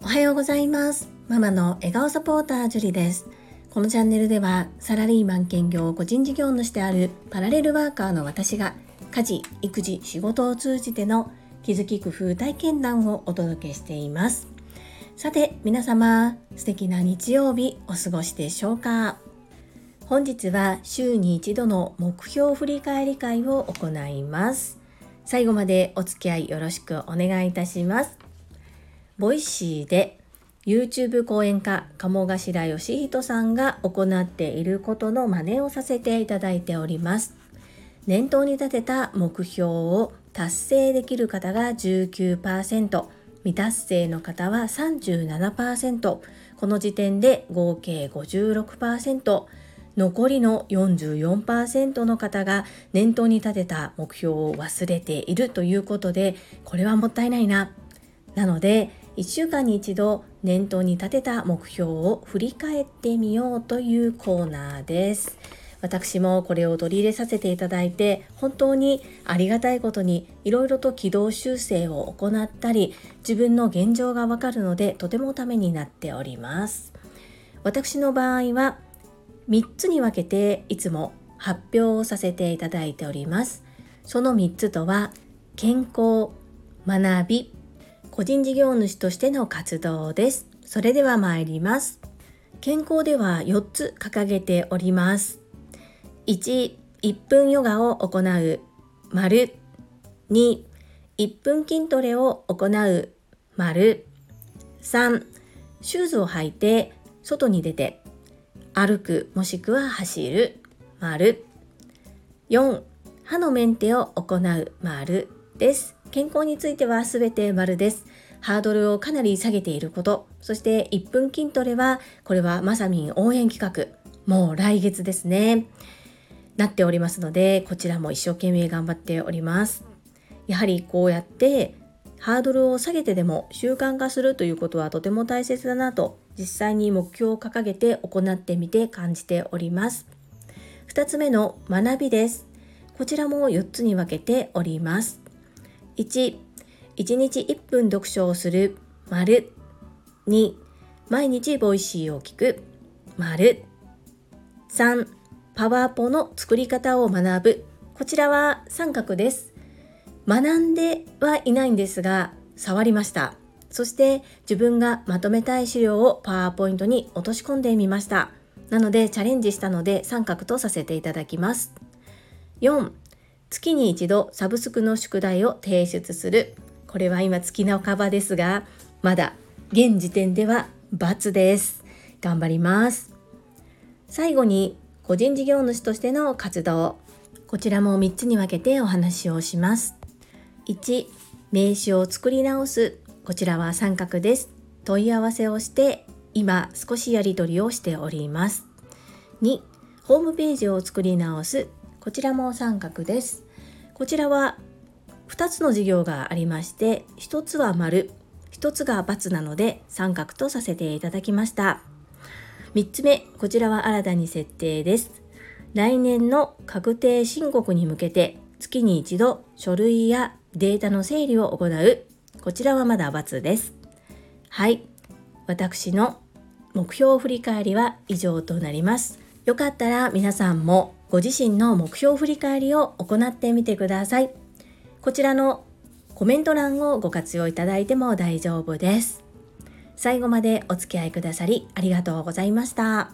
おはようございます。ママの笑顔サポータージュリです。このチャンネルではサラリーマン兼業個人事業主であるパラレルワーカーの私が家事育児仕事を通じての気づき工夫体験談をお届けしています。さて皆様素敵な日曜日お過ごしでしょうか？本日は週に一度の目標振り返り会を行います。最後までお付き合いよろしくお願いいたします。ボイシーで YouTube 講演家鴨頭義人さんが行っていることの真似をさせていただいております。年頭に立てた目標を達成できる方が19%未達成の方は37%この時点で合計56%残りの44%の方が念頭に立てた目標を忘れているということでこれはもったいないななので1週間に一度念頭に立てた目標を振り返ってみようというコーナーです。私もこれを取り入れさせていただいて本当にありがたいことにいろいろと軌道修正を行ったり自分の現状がわかるのでとてもためになっております私の場合は3つに分けていつも発表をさせていただいております。その3つとは健康学び個人事業主としての活動です。それでは参ります。健康では4つ掲げております。1、1分ヨガを行う、丸。2、1分筋トレを行う、丸。3、シューズを履いて外に出て。歩くもしくは走る、丸。4、歯のメンテを行う、丸です。健康についてはすべて丸です。ハードルをかなり下げていること、そして1分筋トレは、これはまさみん応援企画。もう来月ですね。なっておりますのでこちらも一生懸命頑張っておりますやはりこうやってハードルを下げてでも習慣化するということはとても大切だなと実際に目標を掲げて行ってみて感じております。2つ目の学びです。こちらも4つに分けております。1 1日1分読書をする。丸。2毎日ボイシーを聞く。丸。3パワーポの作り方を学ぶ。こちらは三角です。学んではいないんですが、触りました。そして自分がまとめたい資料をパワーポイントに落とし込んでみました。なのでチャレンジしたので三角とさせていただきます。4、月に一度サブスクの宿題を提出する。これは今月のカバですが、まだ現時点では×です。頑張ります。最後に個人事業主としての活動こちらも3つに分けてお話をします1名刺を作り直すこちらは三角です。問い合わせをして今少しやり取りをしております。2ホームページを作り直す。こちらも三角です。こちらは2つの事業がありまして1つは丸1つが×なので三角とさせていただきました。3つ目、こちらは新たに設定です。来年の確定申告に向けて月に一度書類やデータの整理を行う。こちらはまだ×です。はい。私の目標振り返りは以上となります。よかったら皆さんもご自身の目標振り返りを行ってみてください。こちらのコメント欄をご活用いただいても大丈夫です。最後までお付き合いくださりありがとうございました。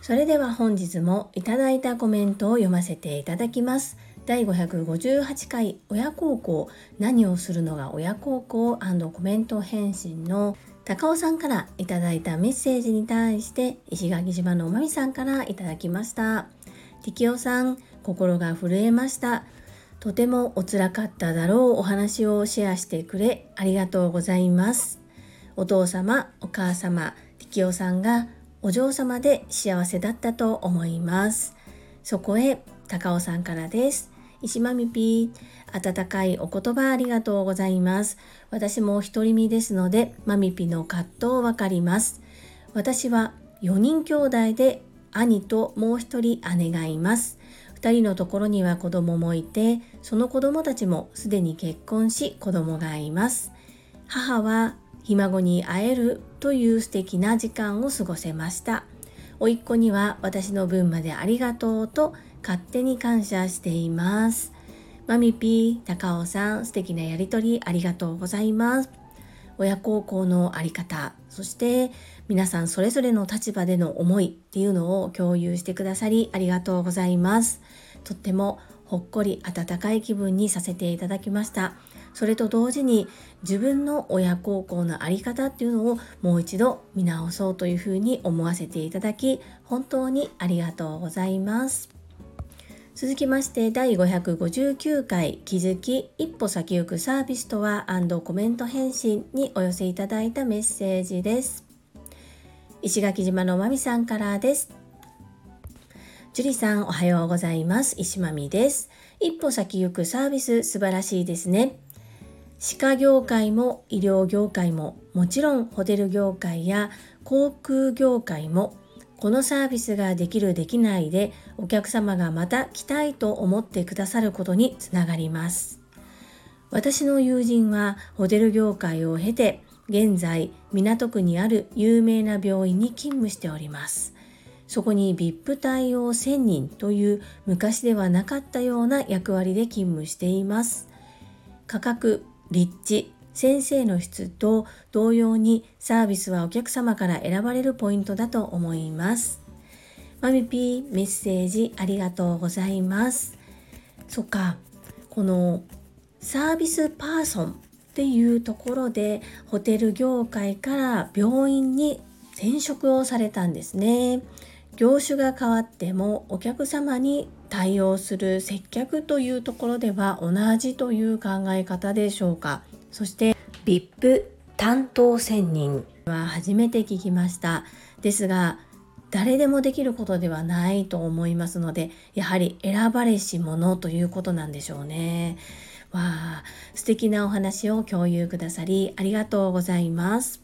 それでは本日もいただいたコメントを読ませていただきます。第558回親孝行何をするのが親孝行コメント返信の高尾さんからいただいたメッセージに対して石垣島のおまみさんからいただきました。力夫さん、心が震えました。とてもおつらかっただろうお話をシェアしてくれありがとうございます。お父様お母様力夫さんがお嬢様で幸せだったと思いますそこへ高尾さんからです石まみぴー温かいお言葉ありがとうございます。私も独り身ですのでまみぴの葛藤わかります。私は4人兄弟で兄ともう一人姉がいます。2人のところには子供もいてその子供たちもすでに結婚し子供がいます。母はひ孫に会えるという素敵な時間を過ごせました。甥っ子には私の分までありがとうと勝手に感謝していますマミピー、高尾さん、素敵なやりとりありがとうございます。親孝行のあり方、そして皆さんそれぞれの立場での思いっていうのを共有してくださりありがとうございます。とってもほっこり温かい気分にさせていただきました。それと同時に自分の親孝行のあり方っていうのをもう一度見直そうというふうに思わせていただき本当にありがとうございます。続きまして第559回気づき一歩先行くサービスとはコメント返信にお寄せいただいたメッセージです。石垣島のまみさんからです。樹里さんおはようございます。石まみです。一歩先行くサービス素晴らしいですね。歯科業界も医療業界ももちろんホテル業界や航空業界もこのサービスができるできないでお客様がまた来たいと思ってくださることにつながります。私の友人はホテル業界を経て現在港区にある有名な病院に勤務しております。そこに VIP 対応1000人という昔ではなかったような役割で勤務しています。価格立地先生の質と同様にサービスはお客様から選ばれるポイントだと思います。マミピーメッセージありがとうございます。そっか、このサービスパーソンっていうところでホテル業界から病院に転職をされたんですね。業種が変わってもお客様に対応する接客というところでは同じという考え方でしょうか。そして VIP 担当専任は初めて聞きました。ですが誰でもできることではないと思いますのでやはり選ばれし者ということなんでしょうね。わあ素敵なお話を共有くださりありがとうございます。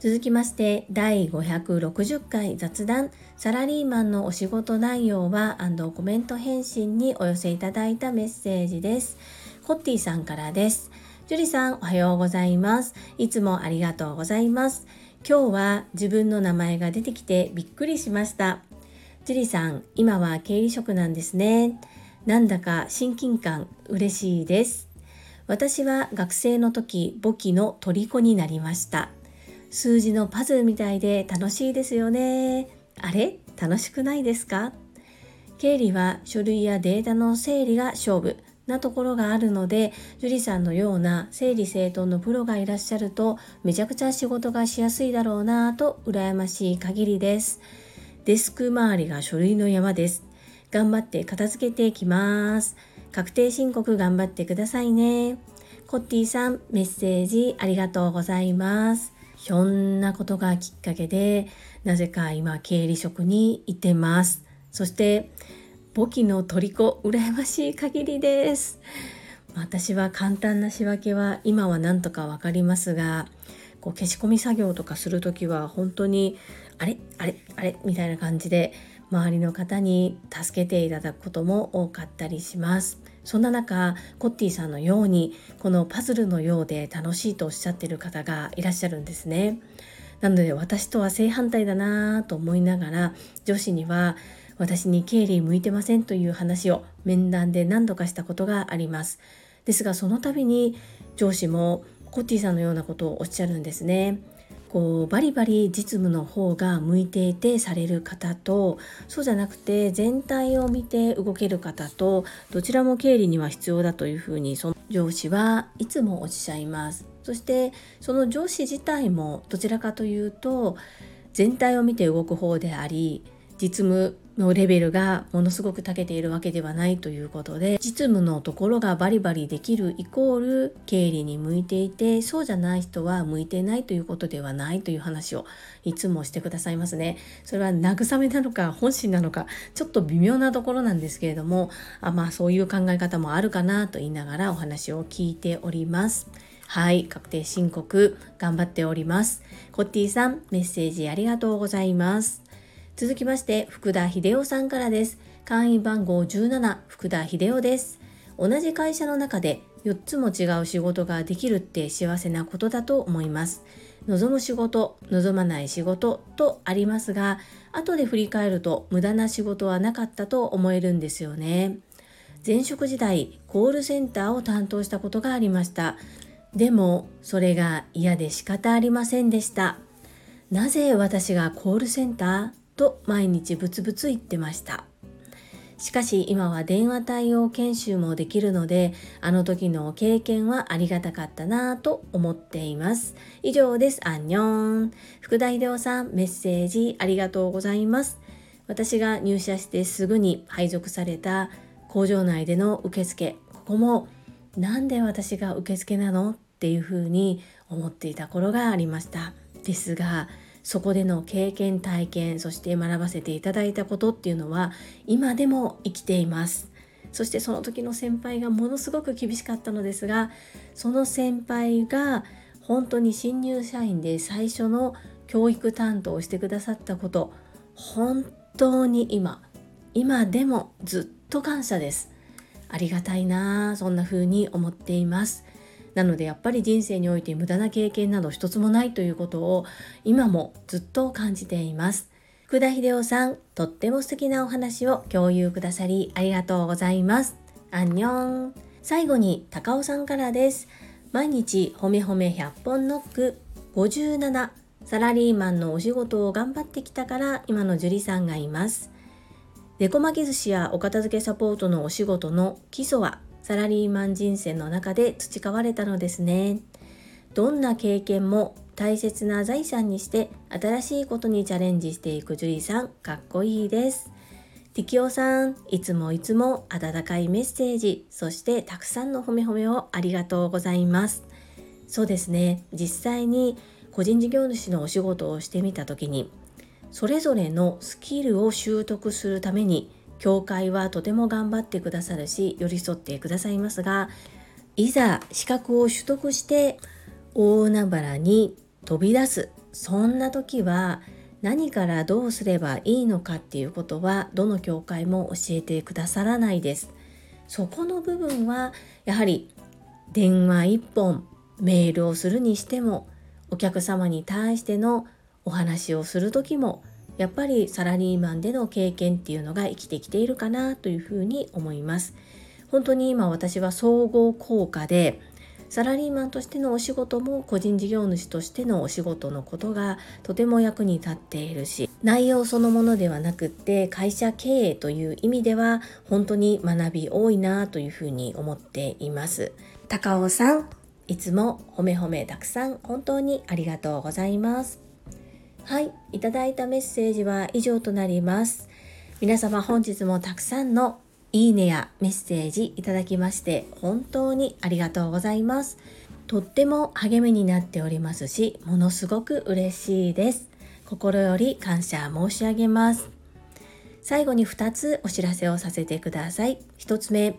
続きまして第560回雑談。サラリーマンのお仕事内容はコメント返信にお寄せいただいたメッセージです。コッティさんからです。ジュリさん、おはようございます。いつもありがとうございます。今日は自分の名前が出てきてびっくりしました。ジュリさん、今は経理職なんですね。なんだか親近感嬉しいです。私は学生の時、簿記の虜になりました。数字のパズルみたいで楽しいですよね。あれ？楽しくないですか？経理は書類やデータの整理が勝負。なところがあるので樹里さんのような整理整頓のプロがいらっしゃるとめちゃくちゃ仕事がしやすいだろうなと羨ましい限りです。デスク周りが書類の山です。頑張って片付けていきます。確定申告頑張ってくださいね。コッティさんメッセージありがとうございます。ひょんなことがきっかけでなぜか今経理職にいてます。そして簿記の虜羨ましい限りです。私は簡単な仕分けは今はなんとかわかりますがこう消し込み作業とかする時は本当にあれ？あれ？あれ？みたいな感じで周りの方に助けていただくことも多かったりします。そんな中コッティさんのようにこのパズルのようで楽しいとおっしゃってる方がいらっしゃるんですね。なので私とは正反対だなぁと思いながら女子には私に経理向いてませんという話を面談で何度かしたことがあります。ですがその度に上司もコッティさんのようなことをおっしゃるんですね。こうバリバリ実務の方が向いていてされる方とそうじゃなくて全体を見て動ける方とどちらも経理には必要だというふうにその上司はいつもおっしゃいますそしてその上司自体もどちらかというと全体を見て動く方であり実務のレベルがものすごく長けているわけではないということで実務のところがバリバリできるイコール経理に向いていてそうじゃない人は向いてないということではないという話をいつもしてくださいますねそれは慰めなのか本心なのか ちょっと微妙なところなんですけれどもあまあそういう考え方もあるかなと言いながらお話を聞いておりますはい、確定申告頑張っております。コッティさん、メッセージありがとうございます。続きまして福田秀夫さんからです。会員番号17福田秀夫です。同じ会社の中で4つも違う仕事ができるって幸せなことだと思います。望む仕事望まない仕事とありますが後で振り返ると無駄な仕事はなかったと思えるんですよね。前職時代コールセンターを担当したことがありました。でもそれが嫌で仕方ありませんでした。なぜ私がコールセンター？と毎日ブツブツ言ってましたしかし今は電話対応研修もできるので、あの時の経験はありがたかったなぁと思っています。以上です。アンニョン。福田秀夫さん、メッセージありがとうございます。私が入社してすぐに配属された工場内での受付、ここもなんで私が受付なの？っていうふうに思っていた頃がありました。ですが、そこでの経験体験そして学ばせていただいたことっていうのは今でも生きています。そしてその時の先輩がものすごく厳しかったのですがその先輩が本当に新入社員で最初の教育担当をしてくださったこと本当に今今でもずっと感謝です。ありがたいなそんな風に思っています。なのでやっぱり人生において無駄な経験など一つもないということを今もずっと感じています。福田秀夫さん、とっても素敵なお話を共有くださりありがとうございます。アンニョン。最後に高尾さんからです。毎日ほめほめ100本ノック57サラリーマンのお仕事を頑張ってきたから今の樹里さんがいます。猫巻き寿司やお片付けサポートのお仕事の基礎はサラリーマン人生の中で培われたのですね。どんな経験も大切な財産にして新しいことにチャレンジしていくジュリーさん、かっこいいです。ティキオさん、いつもいつも温かいメッセージ、そしてたくさんの褒め褒めをありがとうございます。そうですね、実際に個人事業主のお仕事をしてみた時に、それぞれのスキルを習得するために教会はとても頑張ってくださるし寄り添ってくださいますがいざ資格を取得して大海原に飛び出すそんな時は何からどうすればいいのかっていうことはどの教会も教えてくださらないです。そこの部分はやはり電話一本メールをするにしてもお客様に対してのお話をする時もやっぱりサラリーマンでの経験っていうのが生きてきているかなというふうに思います。本当に今私は総合効果でサラリーマンとしてのお仕事も個人事業主としてのお仕事のことがとても役に立っているし内容そのものではなくって会社経営という意味では本当に学び多いなというふうに思っています高尾さんいつも褒め褒めたくさん本当にありがとうございますはい、いただいたメッセージは以上となります。皆様本日もたくさんのいいねやメッセージいただきまして本当にありがとうございます。とっても励みになっておりますし、ものすごく嬉しいです。心より感謝申し上げます。最後に2つお知らせをさせてください。1つ目、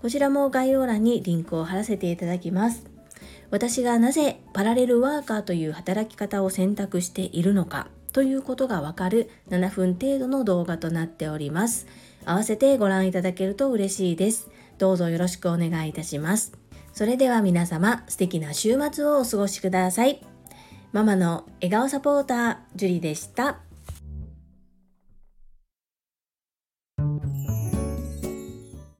こちらも概要欄にリンクを貼らせていただきます。私がなぜパラレルワーカーという働き方を選択しているのかということがわかる7分程度の動画となっております。合わせてご覧いただけると嬉しいです。どうぞよろしくお願いいたします。それでは皆様素敵な週末をお過ごしください。ママの笑顔サポーター、ジュリでした。